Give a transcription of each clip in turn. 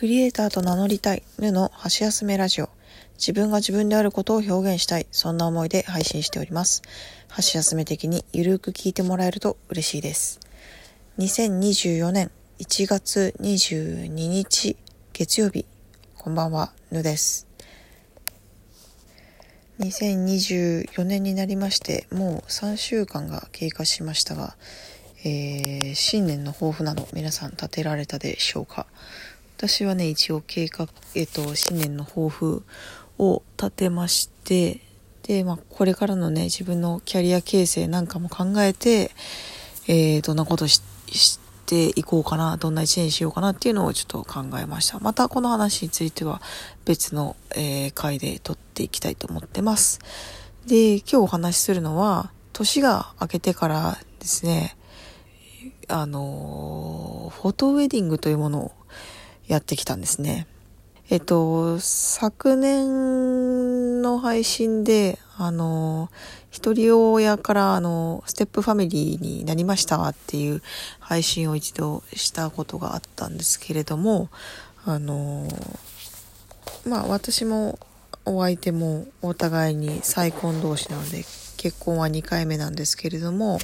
クリエイターと名乗りたい、ぬの箸休めラジオ。自分が自分であることを表現したい、そんな思いで配信しております。箸休め的にゆるく聞いてもらえると嬉しいです。2024年1月22日月曜日、こんばんは、ぬです。2024年になりまして、もう3週間が経過しましたが、えー、新年の抱負など皆さん立てられたでしょうか？私はね一応計画、えっ、と新年の抱負を立てましてで、まあ、これからのね自分のキャリア形成なんかも考えて、えー、どんなことしていこうかなどんな一年にしようかなっていうのをちょっと考えました。またこの話については別の、えー、回で撮っていきたいと思ってます。で今日お話しするのは年が明けてからですねあの、フォトウェディングというものをやってきたんですね。えっと、昨年の配信で、あの、一人親から、あの、ステップファミリーになりましたっていう配信を一度したことがあったんですけれども、あの、まあ私もお相手もお互いに再婚同士なので、結婚は2回目なんですけれども、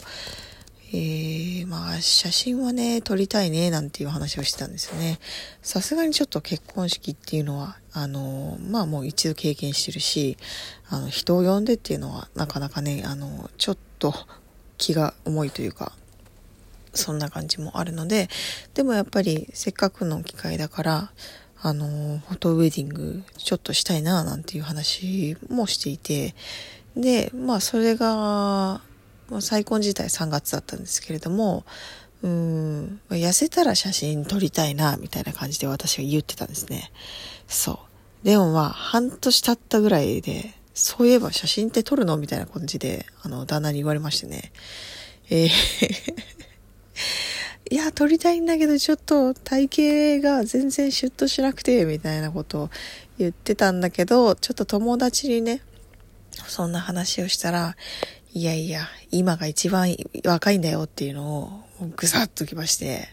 えー、まあ、写真はね、撮りたいね、なんていう話をしてたんですよね。さすがにちょっと結婚式っていうのは、あの、まあもう一度経験してるし、あの、人を呼んでっていうのは、なかなかね、あの、ちょっと気が重いというか、そんな感じもあるので、でもやっぱりせっかくの機会だから、あの、フォトウェディングちょっとしたいな、なんていう話もしていて、で、まあそれが、再婚自体3月だったんですけれども、うん、痩せたら写真撮りたいな、みたいな感じで私は言ってたんですね。そう。でもまあ、半年経ったぐらいで、そういえば写真って撮るのみたいな感じで、あの、旦那に言われましてね。えー いや、撮りたいんだけど、ちょっと体型が全然シュッとしなくて、みたいなことを言ってたんだけど、ちょっと友達にね、そんな話をしたら、いやいや、今が一番若いんだよっていうのをぐさっときまして、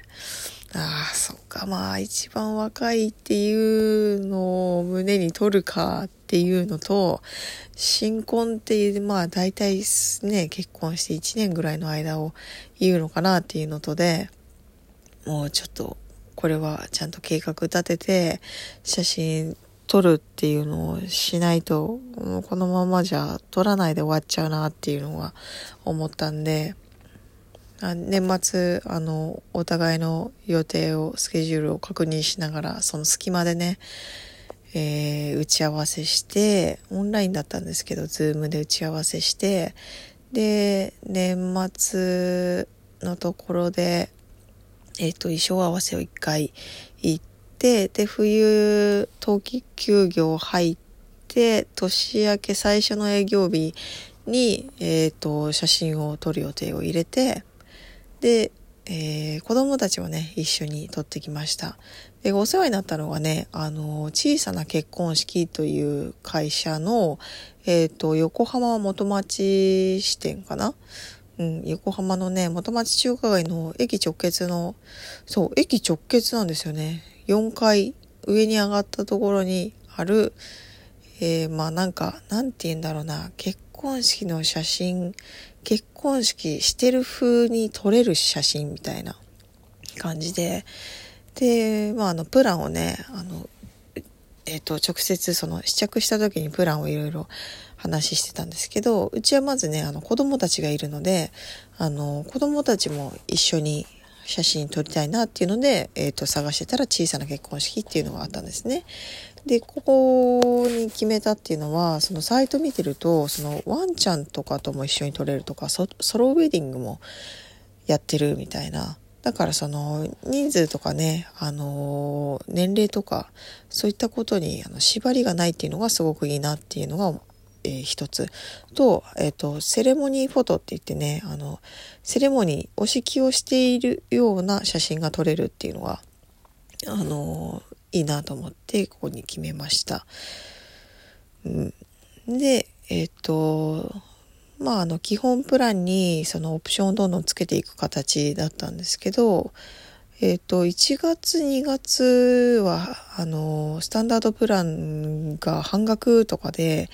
ああ、そっか、まあ一番若いっていうのを胸に取るかっていうのと、新婚っていう、まあ大体ね、結婚して1年ぐらいの間を言うのかなっていうのとで、もうちょっとこれはちゃんと計画立てて、写真撮るっていうのをしないと、このままじゃ撮らないで終わっちゃうなっていうのは思ったんで、年末、あの、お互いの予定を、スケジュールを確認しながら、その隙間でね、えー、打ち合わせして、オンラインだったんですけど、ズームで打ち合わせして、で、年末のところで、えっ、ー、と、衣装合わせを一回行って、で、冬、冬季休業入って、年明け最初の営業日に、えっ、ー、と、写真を撮る予定を入れて、で、えー、子供たちをね、一緒に撮ってきました。で、お世話になったのがね、あの、小さな結婚式という会社の、えっ、ー、と、横浜元町支店かなうん、横浜のね、元町中華街の駅直結の、そう、駅直結なんですよね。4階上に上がったところにある、えー、まあなんか、なんて言うんだろうな、結婚式の写真、結婚式してる風に撮れる写真みたいな感じで、で、まああの、プランをね、あの、えっ、ー、と、直接その試着した時にプランをいろいろ話してたんですけど、うちはまずね、あの子供たちがいるので、あの子供たちも一緒に写真撮りたいなっていうので、えっ、ー、と、探してたら小さな結婚式っていうのがあったんですね。で、ここに決めたっていうのは、そのサイト見てると、そのワンちゃんとかとも一緒に撮れるとか、ソロウェディングもやってるみたいな。だからその人数とかね、あの年齢とか、そういったことにあの縛りがないっていうのがすごくいいなっていうのがえー、一つと,、えーと、セレモニーフォトって言ってねあのセレモニーお式をしているような写真が撮れるっていうのがあのいいなと思ってここに決めました。うん、でえっ、ー、とまああの基本プランにそのオプションをどんどんつけていく形だったんですけどえっ、と、1月、2月は、あの、スタンダードプランが半額とかで、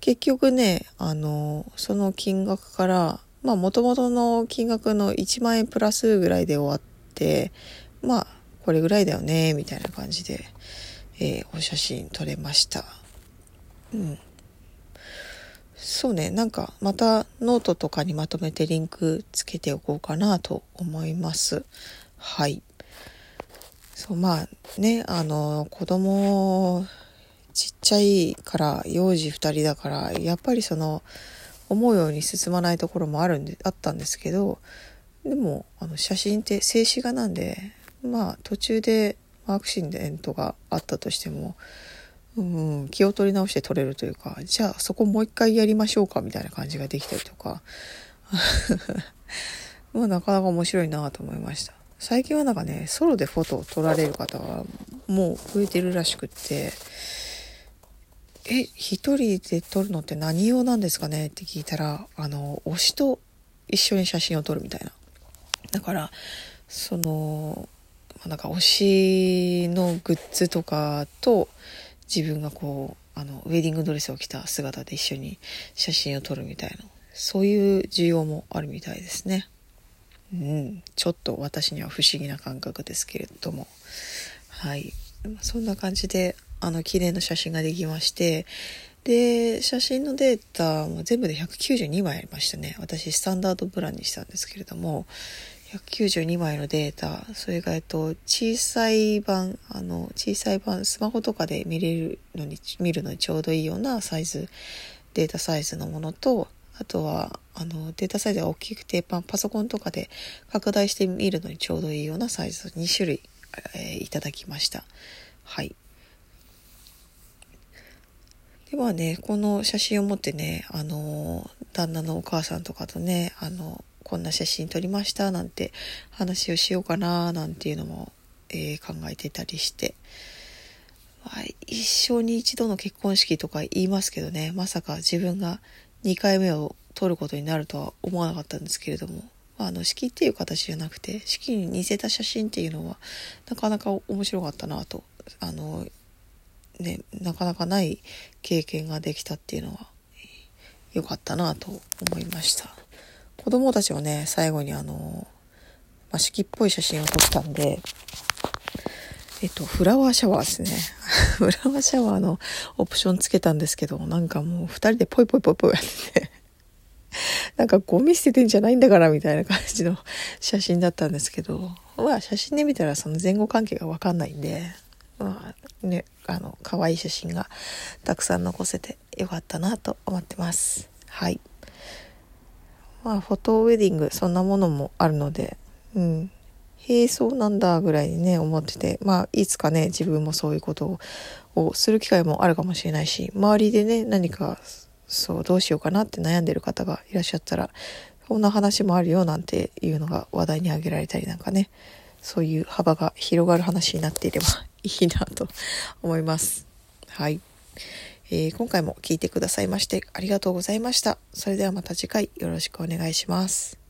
結局ね、あの、その金額から、まあ、元々の金額の1万円プラスぐらいで終わって、まあ、これぐらいだよね、みたいな感じで、えー、お写真撮れました。うん。そうね、なんかまたノートとかにまとめてリンクつけておこうかなと思います。はい。そう、まあね、あの、子供ちっちゃいから幼児2人だからやっぱりその思うように進まないところもあるんであったんですけどでもあの写真って静止画なんでまあ途中でアクシデントがあったとしても、うん、気を取り直して撮れるというかじゃあそこもう一回やりましょうかみたいな感じができたりとか。まあなかなか面白いなと思いました。最近はなんかねソロでフォトを撮られる方がもう増えてるらしくって。え、一人で撮るのって何用なんですかね？って聞いたら、あの、推しと一緒に写真を撮るみたいな。だから、その、なんか推しのグッズとかと自分がこう、あの、ウェディングドレスを着た姿で一緒に写真を撮るみたいな、そういう需要もあるみたいですね。うん、ちょっと私には不思議な感覚ですけれども。はい。そんな感じで、あの、綺麗な写真ができまして、で、写真のデータも全部で192枚ありましたね。私、スタンダードプランにしたんですけれども、192枚のデータ、それが、えっと、小さい版、あの、小さい版、スマホとかで見れるのに、見るのにちょうどいいようなサイズ、データサイズのものと、あとは、あの、データサイズが大きくて、パソコンとかで拡大して見るのにちょうどいいようなサイズ2種類、えー、いただきました。はい。ではね、この写真を持ってね、あの、旦那のお母さんとかとね、あの、こんな写真撮りましたなんて話をしようかななんていうのも、えー、考えてたりして、まあ、一生に一度の結婚式とか言いますけどね、まさか自分が2回目を撮ることになるとは思わなかったんですけれども、まあの式っていう形じゃなくて式に似せた写真っていうのはなかなか面白かったなとあのね、なかなかない経験ができたっていうのは良かったなと思いました。子供たちはね、最後にあの、まあ、式っぽい写真を撮ったんで、えっと、フラワーシャワーですね。フラワーシャワーのオプションつけたんですけど、なんかもう二人でポイポイポイポイやってて、なんかゴミ捨ててんじゃないんだからみたいな感じの写真だったんですけど、まあ写真で見たらその前後関係がわかんないんで、まあね、あの、可愛い写真がたくさん残せてよかったなと思ってます。はい。まあ、フォトウェディング、そんなものもあるので、うん。へえ、そうなんだぐらいにね、思ってて、まあ、いつかね、自分もそういうことをする機会もあるかもしれないし、周りでね、何か、そう、どうしようかなって悩んでる方がいらっしゃったら、こんな話もあるよなんていうのが話題に挙げられたりなんかね、そういう幅が広がる話になっていればいいなと思います。はい。えー、今回も聴いてくださいましてありがとうございました。それではまた次回よろしくお願いします。